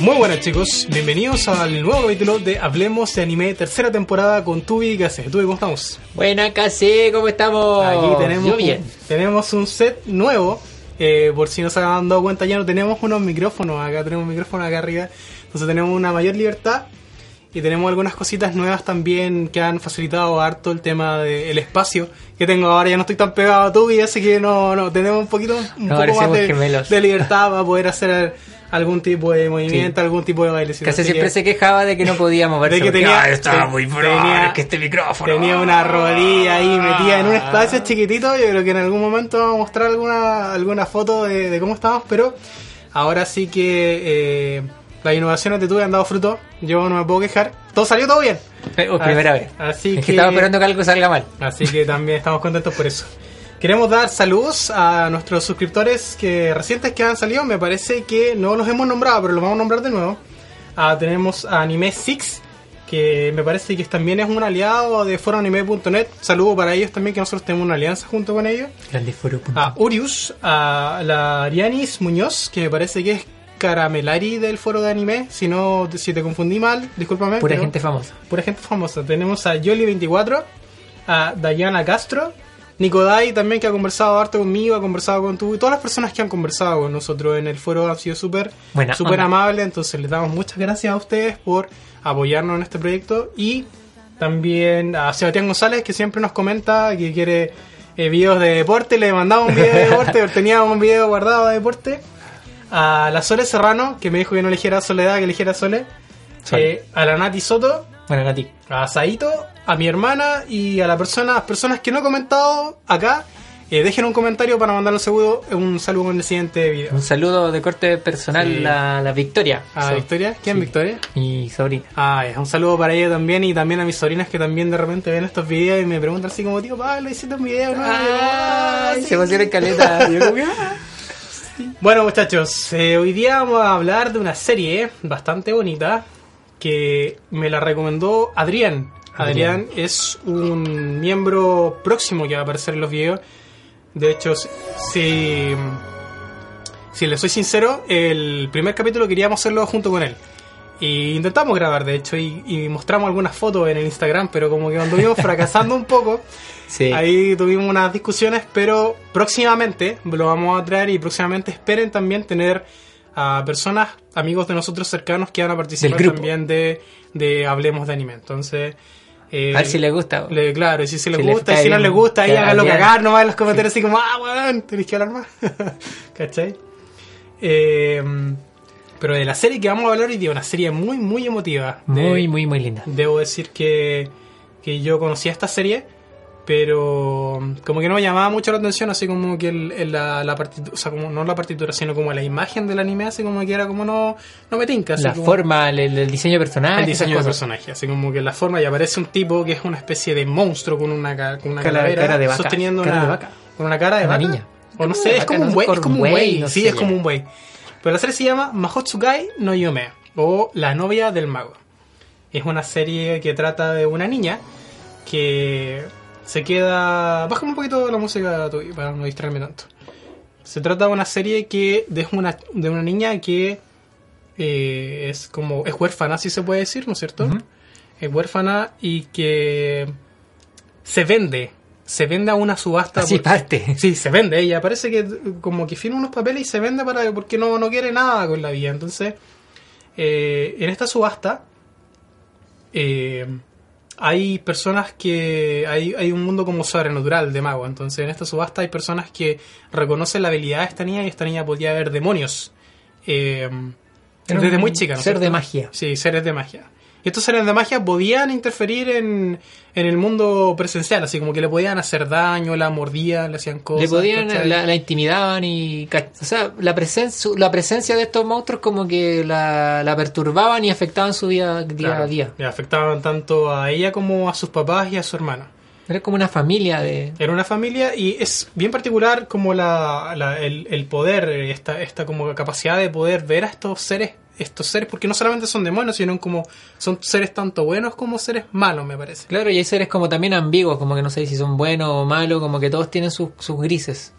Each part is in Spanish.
Muy buenas chicos, bienvenidos al nuevo capítulo de Hablemos de Anime, tercera temporada con Tubi. ¿Qué haces? Tubi, ¿cómo estamos? Buena, casi, ¿cómo estamos? Aquí tenemos, Yo bien. Un, tenemos un set nuevo. Eh, por si no se han dado cuenta, ya no tenemos unos micrófonos. Acá tenemos un micrófono acá arriba. Entonces tenemos una mayor libertad. Y tenemos algunas cositas nuevas también que han facilitado harto el tema del espacio que tengo ahora. Ya no estoy tan pegado a Tubi, así que no, no tenemos un poquito un No, poco más de, de libertad para poder hacer algún tipo de movimiento, Sí. algún tipo de baile. Casi siempre que- se quejaba de que no podía moverse. de que tenía, "Ay, estaba te- muy pro, tenía- es que este micrófono. tenía una rodilla ahí metida en un Ah. espacio chiquitito. Yo creo que en algún momento vamos a mostrar alguna, alguna foto de, de cómo estamos, pero ahora sí que eh, las innovaciones de tuve han dado fruto. Yo no me puedo quejar. Todo salió todo bien. Oh, primera Así- vez. Así es que, que estaba esperando que algo salga mal. Así que también estamos contentos por eso. Queremos dar saludos a nuestros suscriptores que recientes que han salido. Me parece que no los hemos nombrado, pero los vamos a nombrar de nuevo. Ah, tenemos a Anime Six, que me parece que también es un aliado de foroanime.net. Saludo para ellos también, que nosotros tenemos una alianza junto con ellos. A Urius, a la Arianis Muñoz, que me parece que es Caramelari del foro de anime. Si no, si te confundí mal, discúlpame. Pura pero- gente famosa. pura gente famosa. Tenemos a Yoli24, a Dayana Castro, Nicodai también que ha conversado harto conmigo, ha conversado con tú y todas las personas que han conversado con nosotros en el foro han sido súper onda. amables, entonces les damos muchas gracias a ustedes por apoyarnos en este proyecto y también a Sebastián González que siempre nos comenta que quiere eh, videos de deporte, le mandamos un video de deporte, teníamos un video guardado de deporte. A la Sole Serrano, que me dijo que no eligiera Soledad, que eligiera Sole. Sole. Eh, a la Nati Soto, Bueno, Nati. a Saito, a mi hermana y a la persona, las personas que no he comentado acá, eh, dejen un comentario para mandar un saludo, un saludo en el siguiente video. Un saludo de corte personal Sí. a la Victoria. A Victoria, ¿quién sí. Victoria? Mi sobrina. Ah, ya, un saludo para ella también y también a mis sobrinas que también de repente ven estos videos y me preguntan así como, tío Pablo, hiciste un video, ¿no? "Ah, Ay, sí". se en caleta. Yo como ah. Bueno muchachos, eh, hoy día vamos a hablar de una serie bastante bonita que me la recomendó Adrián. Adrián es un miembro próximo que va a aparecer en los videos. De hecho, si, si, si le soy sincero, el primer capítulo queríamos hacerlo junto con él. Y intentamos grabar, de hecho, y, y mostramos algunas fotos en el Instagram, pero como que anduvimos fracasando un poco. Sí. Ahí tuvimos unas discusiones, pero próximamente lo vamos a traer y próximamente esperen también tener a personas, amigos de nosotros cercanos que van a participar también de, de Hablemos de Anime. Entonces, eh, A ver si le gusta. le- claro, y si, se les Si les gusta, y cae si no les gusta, ahí háganlo cagar nomás en los comentarios, así como, ah, weón, tenéis que hablar más. ¿Cachai? Eh, pero de la serie que vamos a hablar hoy día, una serie muy, muy emotiva. De- Muy, muy, muy linda. Debo decir que, que yo conocía esta serie, pero como que no me llamaba mucho la atención, así como que el- el- la, la partitura, o sea, como no la partitura, sino como la imagen del anime, así como que era como no, no me tinca. así La como- forma, el, el diseño de personaje. el diseño de personaje, así como que la forma y aparece un tipo que es una especie de monstruo con una, con una Cara- calavera cara de vaca, sosteniendo cara una, de vaca. con una cara de Una vaca. niña. O no sé, es como un no sí, es como un buey. Pero la serie se llama Mahotsukai no Yume o La novia del mago. Es una serie que trata de una niña que se queda... Bájame un poquito la música tuya para no distraerme tanto. Se trata de una serie que de una, de una niña que eh, es como es huérfana, si se puede decir, ¿no es cierto? Es huérfana y que se vende, se vende a una subasta. Así porque- parte. Sí, se vende. Ella parece que como que firma unos papeles y se vende para porque no, no quiere nada con la vida. Entonces, eh, en esta subasta eh, hay personas que hay, hay un mundo como sobrenatural de mago. Entonces, en esta subasta hay personas que reconocen la habilidad de esta niña y esta niña podía ver demonios. eh, desde muy chica. ¿no ser cierto? de magia. Sí, seres de magia. Estos seres de magia podían interferir en, en el mundo presencial, así como que le podían hacer daño, la mordían, le hacían cosas. Le podían, la, la intimidaban y... O sea, la, presencia la presencia de estos monstruos como que la, la perturbaban y afectaban su vida día Claro, a día. Le afectaban tanto a ella como a sus papás y a su hermano. Era como una familia de... Era una familia y es bien particular como la, la- el, el poder, esta, esta como capacidad de poder ver a estos seres, estos seres, porque no solamente son demonios, sino como son seres tanto buenos como seres malos, me parece. Claro, y hay seres como también ambiguos, como que no sé si son buenos o malos, como que todos tienen sus, sus grises.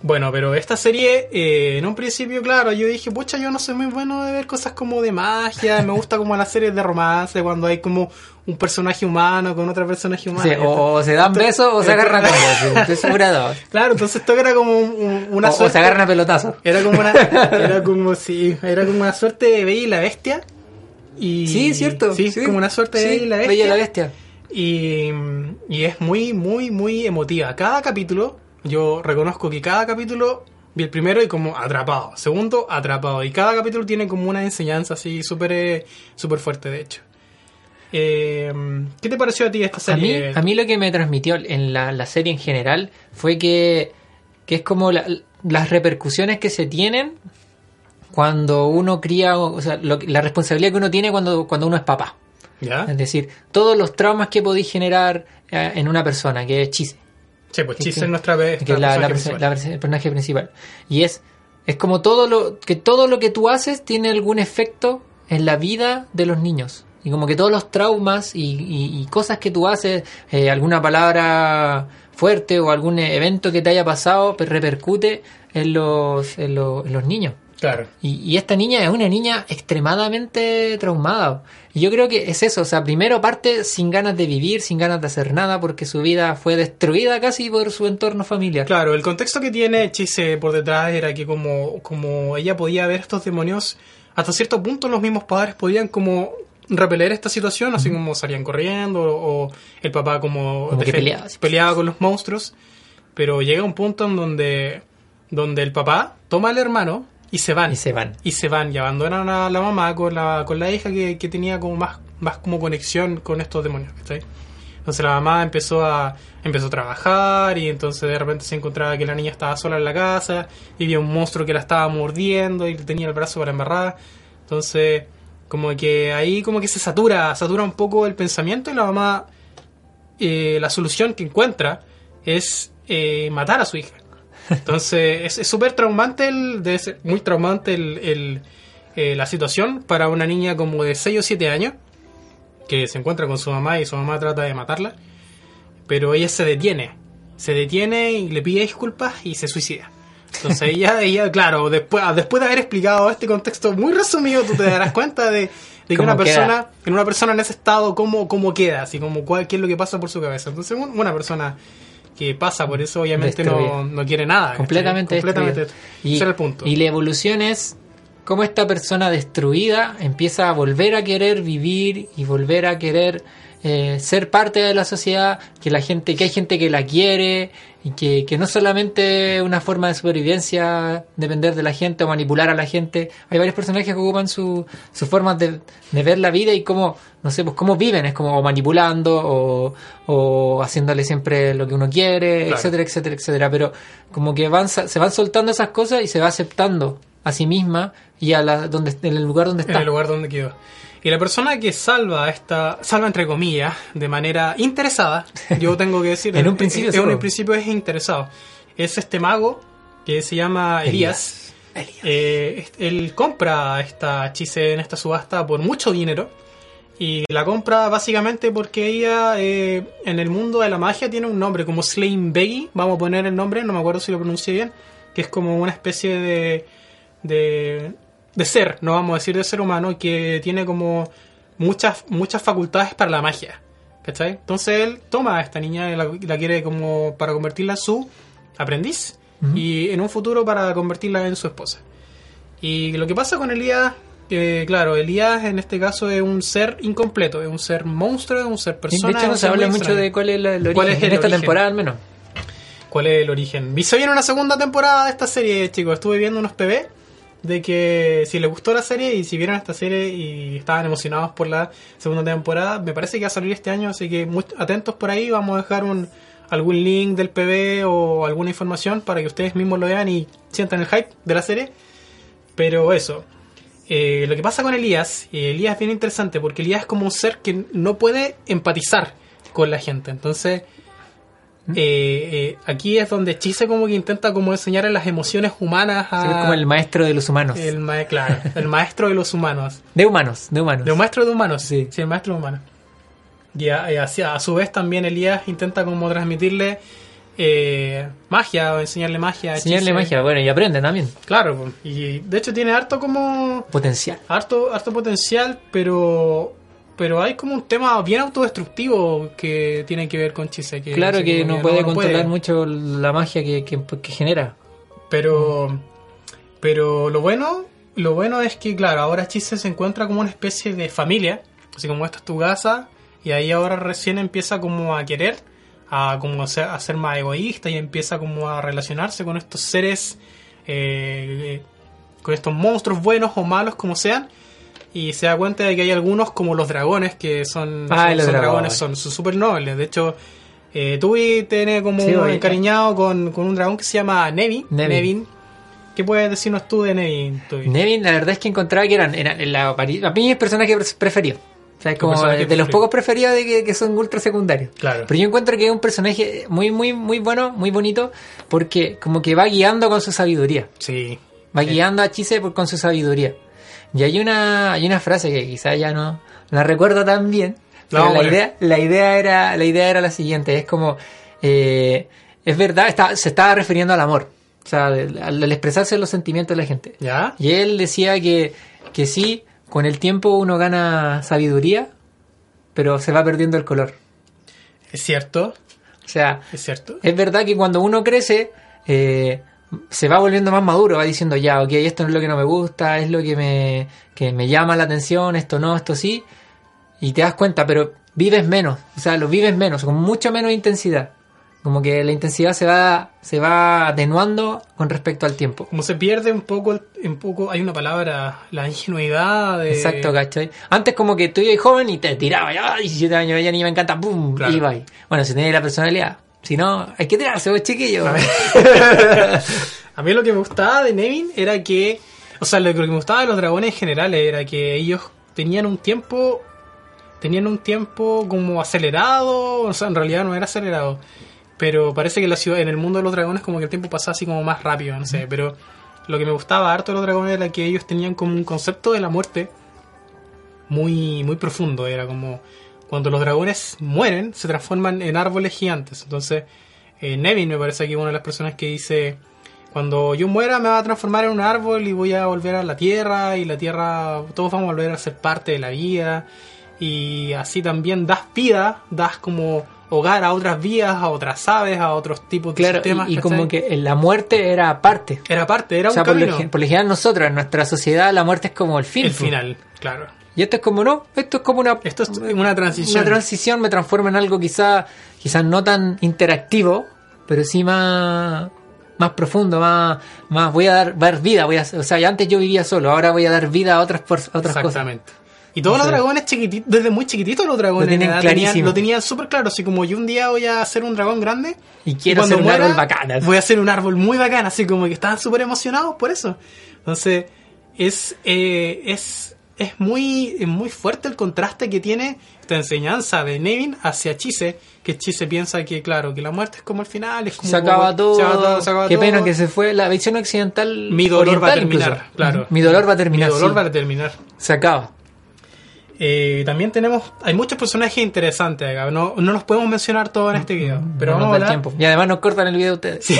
Bueno, pero esta serie, eh, en un principio, claro, yo dije, pucha, yo no soy muy bueno de ver cosas como de magia, me gusta como las series de romance, cuando hay como un personaje humano con otro personaje humano. Sí, o, o se dan besos o se agarran dos. Claro, entonces esto era como un- un- una O, o suerte. se agarran a pelotazos. Era como una, era como sí, era como una suerte de Bella y la Bestia. Y, Sí, cierto. Sí, como una suerte de Sí, Bella y la Bestia. Bella y la Bestia. Y, y es muy, muy, muy emotiva. Cada capítulo, yo reconozco que cada capítulo vi el primero y como atrapado. Segundo, atrapado. Y cada capítulo tiene como una enseñanza así súper eh, súper fuerte, de hecho. Eh, ¿Qué te pareció a ti esta A mí, serie? a mí lo que me transmitió en la, la serie en general fue que, que es como la- las repercusiones que se tienen cuando uno cría, o sea, lo la responsabilidad que uno tiene cuando, cuando uno es papá. ¿Ya? Es decir, todos los traumas que podéis generar eh, en una persona, que es Chise, Sí, pues Chis es nuestra vez. que es la, la la personaje principal. Y es, es como todo lo, que todo lo que tú haces tiene algún efecto en la vida de los niños. Y como que todos los traumas y, y- y cosas que tú haces, eh, alguna palabra fuerte o algún evento que te haya pasado, repercute en los, en los, en los niños. Claro. Y, y esta niña es una niña extremadamente traumada. Y yo creo que es eso, o sea, primero parte sin ganas de vivir, sin ganas de hacer nada, porque su vida fue destruida casi por su entorno familiar. Claro, el contexto que tiene Chise por detrás era que como, como ella podía ver estos demonios, hasta cierto punto los mismos padres podían como repeler esta situación, así como salían corriendo o el papá como, Como que peleaba, peleaba con los monstruos, pero llega un punto en donde, donde el papá toma al hermano y se van. Y se van. Y se van y abandonan a la mamá con la, con la hija que, que tenía como más, más como conexión con estos demonios, ¿cachai? Entonces la mamá empezó a empezó a trabajar y entonces de repente se encontraba que la niña estaba sola en la casa y había un monstruo que la estaba mordiendo y tenía el brazo para embarrar. Entonces, como que ahí como que se satura, satura un poco el pensamiento y la mamá eh, la solución que encuentra es eh, matar a su hija. Entonces es súper traumante, el, debe ser muy traumante el, el, eh, la situación para una niña como de 6 o 7 años que se encuentra con su mamá y su mamá trata de matarla, pero ella se detiene, se detiene y le pide disculpas y se suicida. Entonces ella, ella claro, después, después de haber explicado este contexto muy resumido, tú te darás cuenta de, de que ¿Cómo una queda? persona, en una persona en ese estado, cómo, cómo queda, así como cuál, qué es lo que pasa por su cabeza. Entonces un- una persona que pasa por eso obviamente no, no quiere nada. completamente, completamente. Ese era el punto. y la evolución es cómo esta persona destruida empieza a volver a querer vivir y volver a querer eh, ser parte de la sociedad, que la gente, que hay gente que la quiere y que, que no solamente una forma de supervivencia depender de la gente o manipular a la gente. Hay varios personajes que ocupan su, sus formas de, de ver la vida y cómo, no sé, pues cómo viven, es como manipulando o, o haciéndole siempre lo que uno quiere, Claro. etcétera, etcétera, etcétera. Pero como que van, se van soltando esas cosas y se va aceptando a sí misma y a la, donde, en el lugar donde en está. el lugar donde quedó. Y la persona que salva esta, salva entre comillas, de manera interesada, yo tengo que decir, En un principio en, un principio es interesado. Es este mago que se llama Elías. Eh, est- él compra esta Chise en esta subasta por mucho dinero. Y la compra básicamente porque ella eh, en el mundo de la magia tiene un nombre como Slane Beggy, vamos a poner el nombre, no me acuerdo si lo pronuncié bien, que es como una especie de, de, de ser, no vamos a decir de ser humano, que tiene como muchas, muchas facultades para la magia. ¿Cachai? Entonces él toma a esta niña y la, quiere como para convertirla en su aprendiz y en un futuro para convertirla en su esposa. Y lo que pasa con Elías, claro, Elías en este caso es un ser incompleto, es un ser monstruo, es un ser de persona. hecho, es no se habla mucho extraño. de cuál es el, el origen, ¿Cuál es el en esta origen? temporada al menos. ¿Cuál es el origen? Y se viene una segunda temporada de esta serie, chicos. Estuve viendo unos PB de que si les gustó la serie y si vieron esta serie y estaban emocionados por la segunda temporada, me parece que va a salir este año, así que muy atentos por ahí, vamos a dejar un algún link del PB o alguna información para que ustedes mismos lo vean y sientan el hype de la serie. Pero eso, eh, lo que pasa con Elías, y Elías es bien interesante porque Elías es como un ser que no puede empatizar con la gente. Entonces, ¿Mm? eh, eh, aquí es donde Chise como que intenta como enseñar las emociones humanas a... Sí, como el maestro de los humanos. el ma- claro, el maestro de los humanos. De humanos, de humanos. De un maestro de humanos, Sí. sí, el maestro de humanos. Y a, y hacia- a su vez también Elías intenta como transmitirle eh, magia o enseñarle magia. Enseñarle magia, bueno, y aprende también. Claro, y de hecho tiene harto como Potencial. harto, harto potencial, pero pero hay como un tema bien autodestructivo que tiene que ver con Chise. Que, Claro que no puede no controlar puede. mucho la magia que, que- que genera. Pero pero lo bueno lo bueno es que claro ahora Chise se encuentra como una especie de familia, así como esta es tu casa y ahí ahora recién empieza como a querer a como ser, a ser más egoísta y empieza como a relacionarse con estos seres eh, con estos monstruos buenos o malos como sean y se da cuenta de que hay algunos como los dragones que son, Ah, son- dragones. son súper nobles de hecho eh, Tui tiene como Sí, un oye. encariñado con, con un dragón que se llama Nevin. Nevin. Nevin. ¿Qué puedes decirnos tú de Nevin? Tui? Nevin, la verdad es que encontraba que eran, eran la, a mí es personaje pre- preferido. O sea, es como de los pocos preferidos de que, que son ultra secundarios. Claro. Pero yo encuentro que es un personaje muy, muy, muy bueno, muy bonito, porque como que va guiando con su sabiduría. Sí. Va guiando a Chise por- con su sabiduría. Y hay una, hay una frase que quizá ya no la recuerdo tan bien. Pero la idea, la idea era, la idea era la siguiente, es como eh, es verdad, está- se estaba refiriendo al amor. O sea, al, al expresarse los sentimientos de la gente. ¿Ya? Y él decía que, que sí, con el tiempo uno gana sabiduría, pero se va perdiendo el color. Es cierto. O sea, Es cierto. es verdad que cuando uno crece, eh, se va volviendo más maduro, va diciendo, ya, ok, esto no es lo que no me gusta, es lo que me, que me llama la atención, esto no, esto sí, y te das cuenta, pero vives menos, o sea, lo vives menos, con mucho menos intensidad. Como que la intensidad se va, se va atenuando con respecto al tiempo. Como se pierde un poco, un poco, hay una palabra, la ingenuidad de... Exacto, ¿cachai? Antes como que tú ibas joven y te tirabas, ya, 17 años, ya ni me encanta, ¡pum! Claro. Y ibas. Bueno, si tenés la personalidad. Si no, hay que tirarse, vos chiquillo. A mí lo que me gustaba de Nevin era que, o sea, lo que me gustaba de los dragones en general era que ellos tenían un tiempo, tenían un tiempo como acelerado, o sea, en realidad no era acelerado, pero parece que la ciudad, en el mundo de los dragones como que el tiempo pasaba así como más rápido, no sé, pero lo que me gustaba harto de los dragones era que ellos tenían como un concepto de la muerte muy, muy profundo, era como cuando los dragones mueren se transforman en árboles gigantes, entonces eh, Nevin me parece que es una de las personas que dice cuando yo muera me va a transformar en un árbol y voy a volver a la tierra y la tierra todos vamos a volver a ser parte de la vida y así también das vida, das como hogar a otras vidas, a otras aves, a otros tipos de claro, sistemas. y, como que la muerte era parte. era parte, era o sea, un por lo, camino. gen- por lo general nosotros, en nuestra sociedad, la muerte es como el fin. el final, claro. Y esto es como, no, esto es como una, Esto es una transición. una transición, me transforma en algo quizá, quizás no tan interactivo, pero sí más, más profundo, más, más voy a dar, dar vida, voy a, o sea, antes yo vivía solo, ahora voy a dar vida a otras, a otras cosas. Exactamente. Y todos los dragones chiquititos, desde muy chiquititos los dragones Lo tenían- clarísimo. lo tenían súper claro, así como yo un día voy a hacer un dragón grande Y quiero cuando hacer un muera, árbol bacán. así. Voy a hacer un árbol muy bacán, así como que estaban súper emocionados por eso. Entonces, es, eh, es, es muy, es muy fuerte el contraste que tiene esta enseñanza de Nevin hacia Chise, que Chise piensa que, claro, que la muerte es como el final, es como se acaba todo. se acaba todo, se acaba Qué todo. pena que se fue la visión occidental. Mi dolor va a terminar, incluso. claro. Mi dolor va a terminar. Mi dolor sí. va a terminar. Se acaba. Eh, también tenemos, hay muchos personajes interesantes acá, no, no los podemos mencionar todos en este video, pero No vamos a hablar, tiempo. Y además nos cortan el video ustedes. Sí.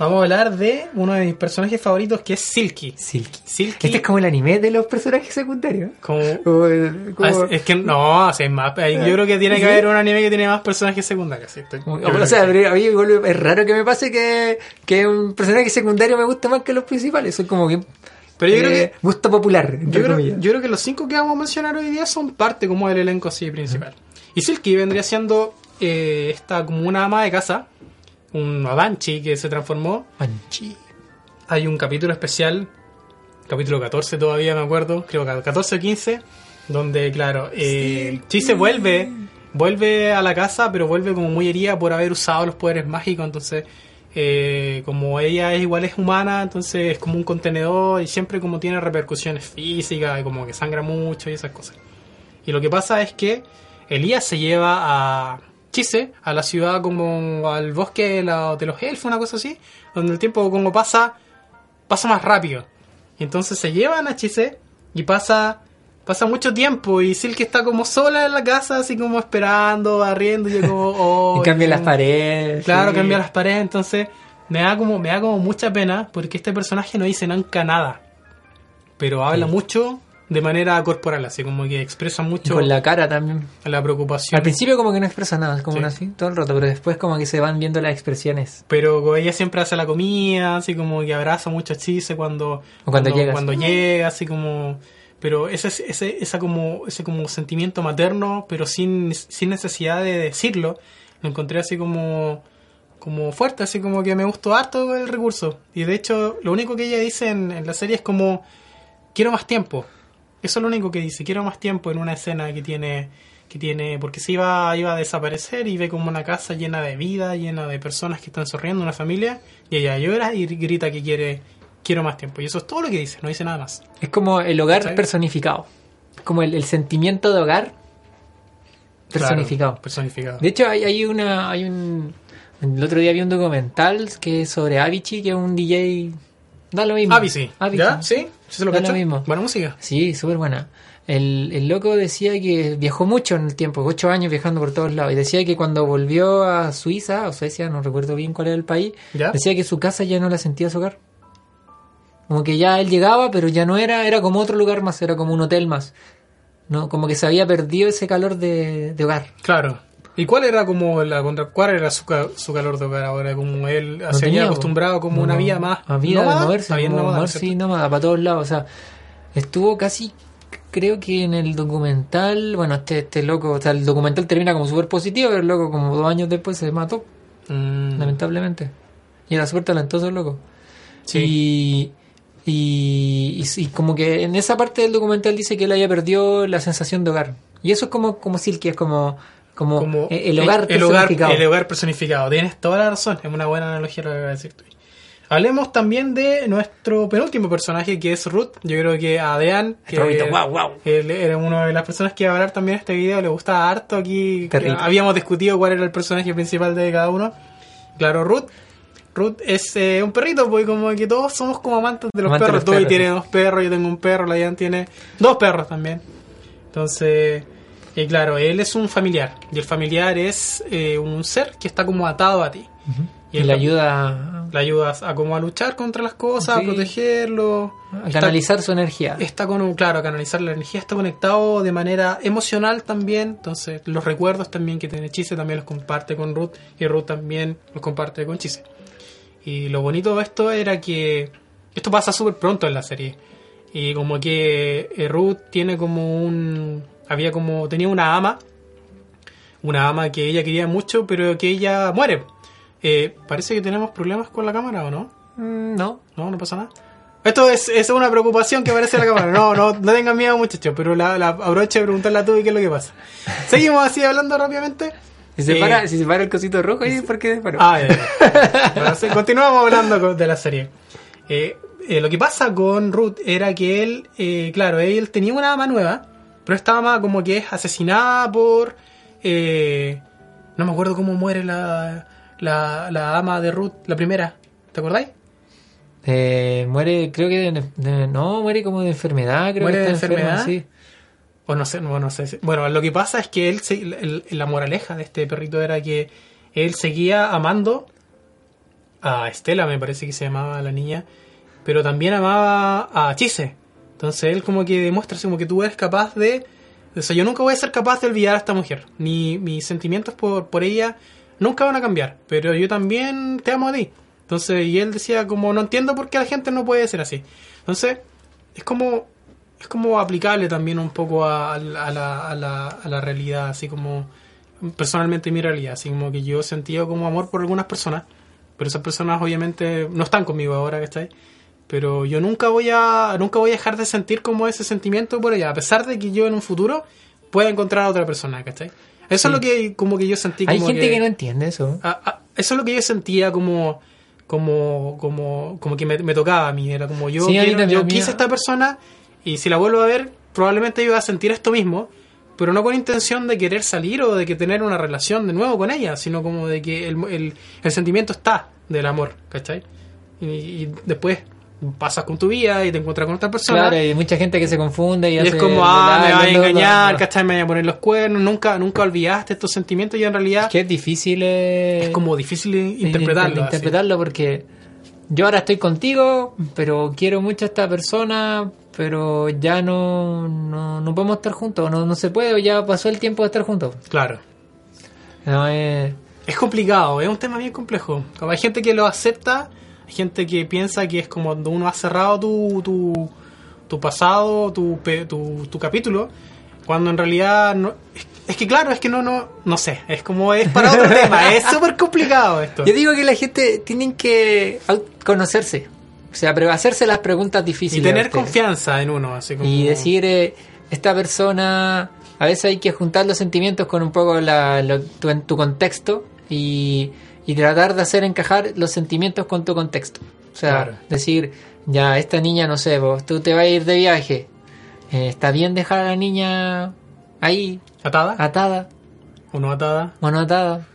Vamos a hablar de uno de mis personajes favoritos que es Silky. Silky. Silky, Este es como el anime de los personajes secundarios. como- como- Ah, es, es que no, o sea, es más, yo creo que tiene que haber un anime que tiene más personajes secundarios. sí, estoy- o sea, que a mí es raro que me pase que, que un personaje secundario me guste más que los principales. Soy como que. Pero yo creo eh, que- Gusto popular, yo creo, yo creo que los cinco que vamos a mencionar hoy día son parte como del elenco así principal. Y Silky vendría siendo eh, esta como una ama de casa, un Banshee que se transformó Banshee. hay un capítulo especial capítulo 14 todavía me acuerdo, creo que 14 o 15, donde, claro, eh, Chise vuelve, vuelve a la casa, pero vuelve como muy herida por haber usado los poderes mágicos, entonces, eh, como ella es igual es humana, entonces es como un contenedor y siempre como tiene repercusiones físicas y como que sangra mucho y esas cosas. Y lo que pasa es que Elías se lleva a Chise a la ciudad como al bosque de, la- de los elfos, una cosa así, donde el tiempo como pasa, pasa más rápido. Entonces se llevan a Chise y pasa pasa mucho tiempo y Silke está como sola en la casa, así como esperando, barriendo y yo como... oh, y cambia las como- paredes. Claro, sí. cambia las paredes, entonces me da como me da como mucha pena porque este personaje no dice nunca nada, pero habla Sí. mucho de manera corporal, así como que expresa Y mucho Con la cara también. la preocupación. Al principio como que no expresa nada, es como Sí. así todo el rato, pero después como que se van viendo las expresiones. Pero ella siempre hace la comida, así como que abraza mucho a Chise cuando, O cuando llega, cuando sí. llega, así como pero ese ese esa como ese como sentimiento materno, pero sin, sin necesidad de decirlo, lo encontré así como como fuerte, así como que me gustó harto el recurso. Y de hecho, lo único que ella dice en, en la serie es como quiero más tiempo. Eso es lo único que dice, quiero más tiempo en una escena que tiene que tiene porque se iba iba a desaparecer y ve como una casa llena de vida, llena de personas que están sonriendo, una familia y ella llora y grita que quiere quiero más tiempo. Y eso es todo lo que dice, no dice nada más. Es como el hogar ¿Cachai? personificado. Es como el, el sentimiento de hogar personificado. Claro, personificado. De hecho, hay, hay una. Hay un. El otro día vi un documental que es sobre Avicii, que es un DJ. Da lo mismo. Avicii. Avicii. ¿Ya? ¿Sí? ¿Sí se lo Da lo mismo. Buena música. Sí, súper buena. El, el loco decía que viajó mucho en el tiempo, ocho años viajando por todos lados. Y decía que cuando volvió a Suiza, o Suecia, no recuerdo bien cuál era el país, ¿Ya? decía que su casa ya no la sentía su hogar. Como que ya él llegaba, pero ya no era, era como otro lugar más, era como un hotel más. No, como que se había perdido ese calor de, de hogar. Claro. ¿Y cuál era como la cuál era su, su calor de hogar ahora? Como él se tenía, había acostumbrado como No, una no, vida más A vida nómada, de moverse, bien nómada, moverse y nómada para todos lados. O sea, estuvo casi, creo que en el documental, bueno, este, este loco, o sea, el documental termina como súper positivo, pero el loco como dos años después se mató, Mm, lamentablemente. Y era súper talentoso el loco. Sí. Y, y, y- y como que en esa parte del documental dice que él había perdido la sensación de hogar. Y eso es como, como Silky, es como, como, como el, el hogar el, hogar personificado. el hogar personificado. Tienes toda la razón, es una buena analogía lo que vas a decir tú. Hablemos también de nuestro penúltimo personaje que es Ruth. Yo creo que a Dean, que Robito, guau, guau. él era una de las personas que iba a hablar también este video, le gusta harto aquí. Habíamos discutido cuál era el personaje principal de cada uno. Claro, Ruth. Ruth es eh, un perrito, porque como que todos somos como amantes de los perros. perros, tiene dos perros, yo tengo un perro, la Diane tiene dos perros también. Entonces, y claro, él es un familiar. Y el familiar es eh, un ser que está como atado a ti. Y, él le ayuda Le ayudas a como a luchar contra las cosas, Sí. a protegerlo. a Está- canalizar su energía. Está con, claro, a canalizar la energía, está conectado de manera emocional también, entonces los recuerdos también que tiene Chise también los comparte con Ruth y Ruth también los comparte con Chise. Y lo bonito de esto era que esto pasa súper pronto en la serie y como que eh, Ruth tiene como un, había como, tenía una ama, una ama que ella quería mucho pero que ella muere. Eh, parece que tenemos problemas con la cámara o no? Mm, no. No, no pasa nada. Esto es, es una preocupación que aparece en la cámara. No, no, no tengan miedo, muchachos, pero la, la aprovecha de preguntarle a tú y qué es lo que pasa. Seguimos así hablando rápidamente. Si se, Eh, para, si se para el cosito rojo, ¿y por qué? Ah, ya, ya. Bueno, sí, continuamos hablando de la serie. Eh, eh, lo que pasa con Ruth era que él, eh, claro, él tenía una ama nueva, pero esta ama como que es asesinada por... eh, no me acuerdo cómo muere la, la, la ama de Ruth, la primera. ¿Te acordáis? Eh, muere, creo que de, de- no, muere como de enfermedad, creo ¿Muere que de está enfermo, enfermedad? sí. O no sé, no, no sé. Bueno, lo que pasa es que él, se- el- la moraleja de este perrito era que él seguía amando a Estela, me parece que se llamaba la niña, pero también amaba a Chise. Entonces él como que demuestra así como que tú eres capaz de... O sea, yo nunca voy a ser capaz de olvidar a esta mujer. Ni mis sentimientos por, por ella nunca van a cambiar. Pero yo también te amo a ti. Entonces, y él decía como, no entiendo por qué la gente no puede ser así. Entonces, es como es como aplicable también un poco a, a a la- a la- a la realidad, así como personalmente mi realidad, así como que yo he sentido como amor por algunas personas, pero esas personas obviamente no están conmigo ahora, ¿cachai? Pero yo nunca voy a nunca voy a dejar de sentir como ese sentimiento por ella, a pesar de que yo en un futuro pueda encontrar a otra persona, ¿cachai? Eso es lo que como que yo sentí Hay como gente que... no entiende eso. Ah, ah, eso es lo que yo sentía como como como como que me, me tocaba a mí, era como yo, Sí, a quiero- yo quise a esta persona y si la vuelvo a ver probablemente iba a sentir esto mismo, pero no con intención de querer salir o de que tener una relación de nuevo con ella, sino como de que el, el, el sentimiento está del amor, ¿cachai? Y, y después pasas con tu vida y te encuentras con otra persona. Claro, hay mucha gente que se confunde y, Y hace es como, ah, me vas a engañar, ¿cachai? Me voy a poner los cuernos, nunca, nunca olvidaste estos sentimientos y en realidad Es que es difícil eh, es como difícil interpretarlo. así. interpretarlo porque yo ahora estoy contigo, pero quiero mucho a esta persona, pero ya no, no, no podemos estar juntos, no, no se puede, ya pasó el tiempo de estar juntos. Claro. No, es- Es complicado, es un tema bien complejo. Como hay gente que lo acepta, gente que piensa que es como cuando uno ha cerrado tu, tu, tu pasado, tu, tu, tu capítulo, cuando en realidad no... Es, es que claro, es que no, no, no sé, es como es para otro tema, es súper complicado esto. Yo digo que la gente tiene que conocerse, o sea, pero hacerse las preguntas Y difíciles. tener ¿viste? confianza en uno, así como... Y decir, eh, esta persona, a veces hay que juntar los sentimientos con un poco la, lo- tu, en tu contexto y, y tratar de hacer encajar los sentimientos con tu contexto. O sea, Claro. decir, ya, esta niña, no sé, vos, tú te vas a ir de viaje. Eh, ¿Está bien dejar a la niña ahí, ¿Atada? atada, ¿O no atada? o no atada?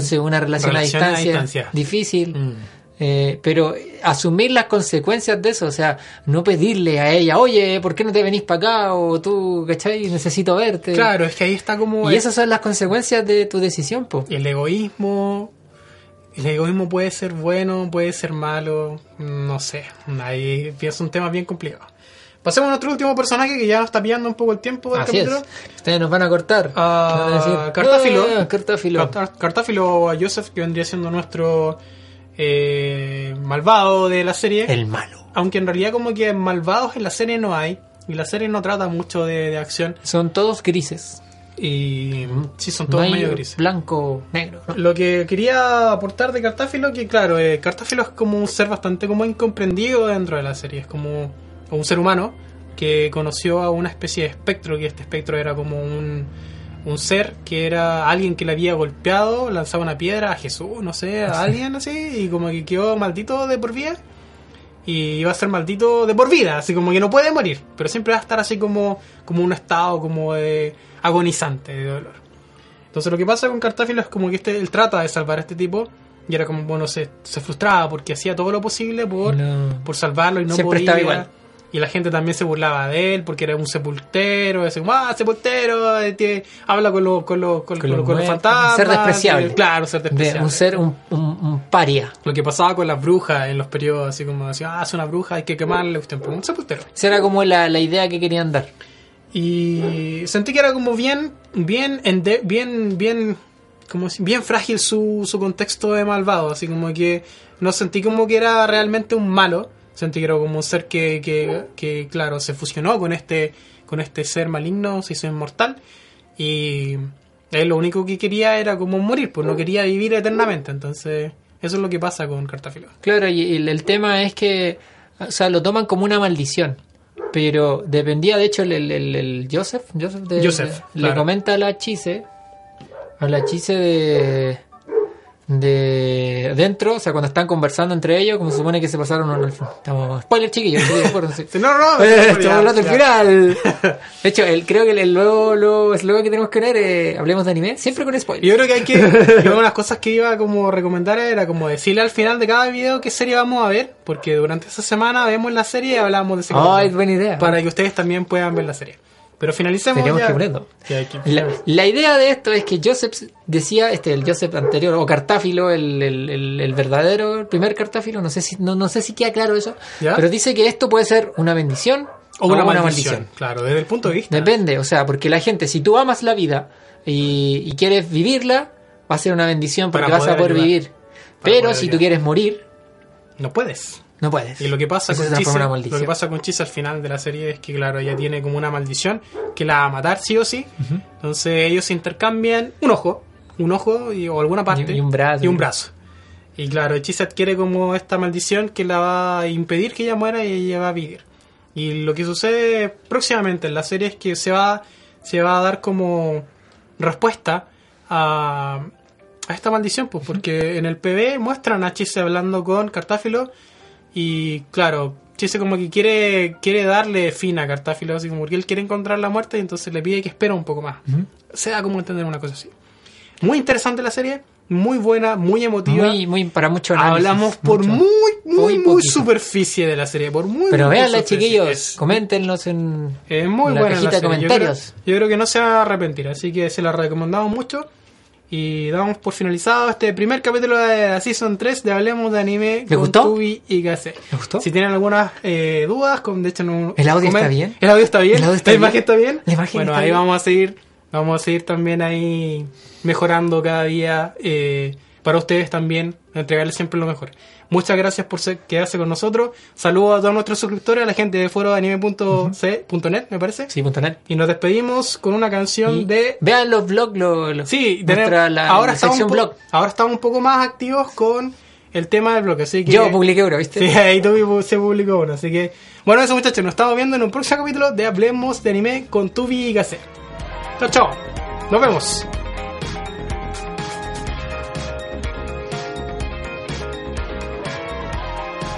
Sé, una relación, Relación a, a distancia, distancia. difícil. Mm. Eh, pero asumir las consecuencias de eso, o sea, no pedirle a ella, oye, ¿por qué no te venís para acá? O tú, ¿cachai? Necesito verte. Claro, es que ahí está como... Y esas son las consecuencias de tu decisión, po. El egoísmo. El egoísmo puede ser bueno, puede ser malo. No sé. Ahí es un tema bien complicado. Pasemos a nuestro último personaje que ya nos está pillando un poco el tiempo del Así es. capítulo. Ustedes nos van a cortar. Decir, Cartáfilo. "Ah, Cartáfilo. Cartáfilo a Joseph, que vendría siendo nuestro eh, malvado de la serie. El malo. Aunque en realidad como que malvados en la serie no hay. Y la serie no trata mucho de, de acción. Son todos grises. Y sí, son todos medio grises. Blanco, negro. ¿no? Lo que quería aportar de Cartáfilo, que claro, eh, Cartáfilo es como un ser bastante como incomprendido dentro de la serie, es como un ser humano que conoció a una especie de espectro, que este espectro era como un, un ser que era alguien que le había golpeado, lanzaba una piedra a Jesús, no sé, a alguien así, y como que quedó maldito de por vida. Y iba a ser maldito de por vida, así como que no puede morir, pero siempre va a estar así como, como un estado como de agonizante de dolor. Entonces lo que pasa con Cartáfilo es como que este, él trata de salvar a este tipo y era como, bueno, se, se frustraba porque hacía todo lo posible por, No. por salvarlo y no Siempre podía. estaba igual. Y la gente también se burlaba de él porque era un sepultero, como, ah, sepultero, eh, tiene- habla con, los con, los con, Con los con los fantasmas. Ser despreciable. eh, Claro, ser De despreciable. un ser, un, un, un paria. Lo que pasaba con las brujas en los periodos, así como, así, ah, es una bruja, hay que quemarle, usted, un sepultero. Esa era como la, la idea que querían dar. Y sentí que era como bien, bien, ende- bien, bien, como bien frágil su, su contexto de malvado, así como que no sentí como que era realmente un malo, sentí que era como un ser que, que, que, claro, se fusionó con este, con este ser maligno, se hizo inmortal, y él lo único que quería era como morir, pues no quería vivir eternamente, entonces eso es lo que pasa con Cartáfilo. Claro, y el, el tema es que, o sea, lo toman como una maldición. Pero dependía, de hecho, el, el- el- el Joseph, Joseph, de- Joseph, le claro. comenta a la Chise, a la Chise de, de dentro, o sea, cuando están conversando entre ellos, como se supone que se pasaron un... Estamos, spoiler, chiquillos, chiquillos, No, no, no, Eh, Estamos hablando del final. De hecho, el, creo que el, el nuevo, nuevo eslogan que tenemos que ver, eh, hablemos de anime, siempre con spoilers. Yo creo que hay que. yo una de las cosas que iba como a recomendar era como decirle al final de cada video qué serie vamos a ver, porque durante esa semana vemos la serie y hablamos de ese Ay, buena idea. Para que ustedes también puedan ver la serie. Pero finalicemos. Tenemos ya. que que- La, la idea de esto es que Joseph decía, este, el Joseph anterior, o Cartáfilo, el, el, el- el verdadero, el primer Cartáfilo, no sé si, no, no sé si queda claro eso, ¿Ya? pero dice que esto puede ser una bendición O una, maldición, Claro, desde el punto de vista. Depende, o sea, porque la gente, si tú amas la vida y, y quieres vivirla, va a ser una bendición porque vas a poder ayudar. vivir. Pero si tú ayudar. quieres morir, No puedes. No puedes. Y lo que pasa Eso con una lo que pasa con Chise al final de la serie es que claro, ella tiene como una maldición que la va a matar sí o sí. Entonces ellos se intercambian un ojo, un ojo y, o alguna parte Y- y un brazo. y un brazo. Y claro, Chise adquiere como esta maldición que la va a impedir que ella muera y ella va a vivir. Y lo que sucede próximamente en la serie es que se va, se va a dar como respuesta a, a esta maldición, pues, porque en el PB muestran a Chise hablando con Cartáfilo y claro, Chise como que quiere, quiere darle fin a Cartáfilo, así como porque él quiere encontrar la muerte y entonces le pide que espera un poco más. Se da como entender una cosa así. Muy interesante la serie, muy buena, muy emotiva. Muy, muy, para mucho análisis. Hablamos por mucho. muy, muy, Muy superficie de la serie, por muy Pero véanla, chiquillos. Es- Coméntenos en, es muy en la buena la cajita de comentarios. Yo creo, yo creo que no se va a arrepentir, así que se la recomendamos mucho. Y damos por finalizado este primer capítulo de la Season 3 de Hablemos de Anime ¿Le con gustó? Tubi y Gase. Si tienen algunas eh, dudas, con, de hecho no, ¿El audio comen- está bien? ¿El audio está bien? ¿El audio está ¿La bien? imagen está bien? ¿La imagen bueno, está ahí bien? vamos a seguir, vamos a seguir también ahí mejorando cada día eh, para ustedes también, entregarles siempre lo mejor. Muchas gracias por ser- quedarse con nosotros. Saludos a todos nuestros suscriptores, a la gente de foro anime.c.net, me parece. Sí, punto net. Y nos despedimos con una canción Y de... Vean los vlogs, los, los- Sí, nuestra, tenemos- la, ahora, la estamos blog. ahora estamos un poco más activos con el tema del blog. Así que Yo publiqué uno, ¿viste? Sí, ahí Tubi se publicó uno. Así que, bueno, eso muchachos, nos estamos viendo en un próximo capítulo de Hablemos de Anime con Tubi y Gase. Chao, chao. Nos vemos.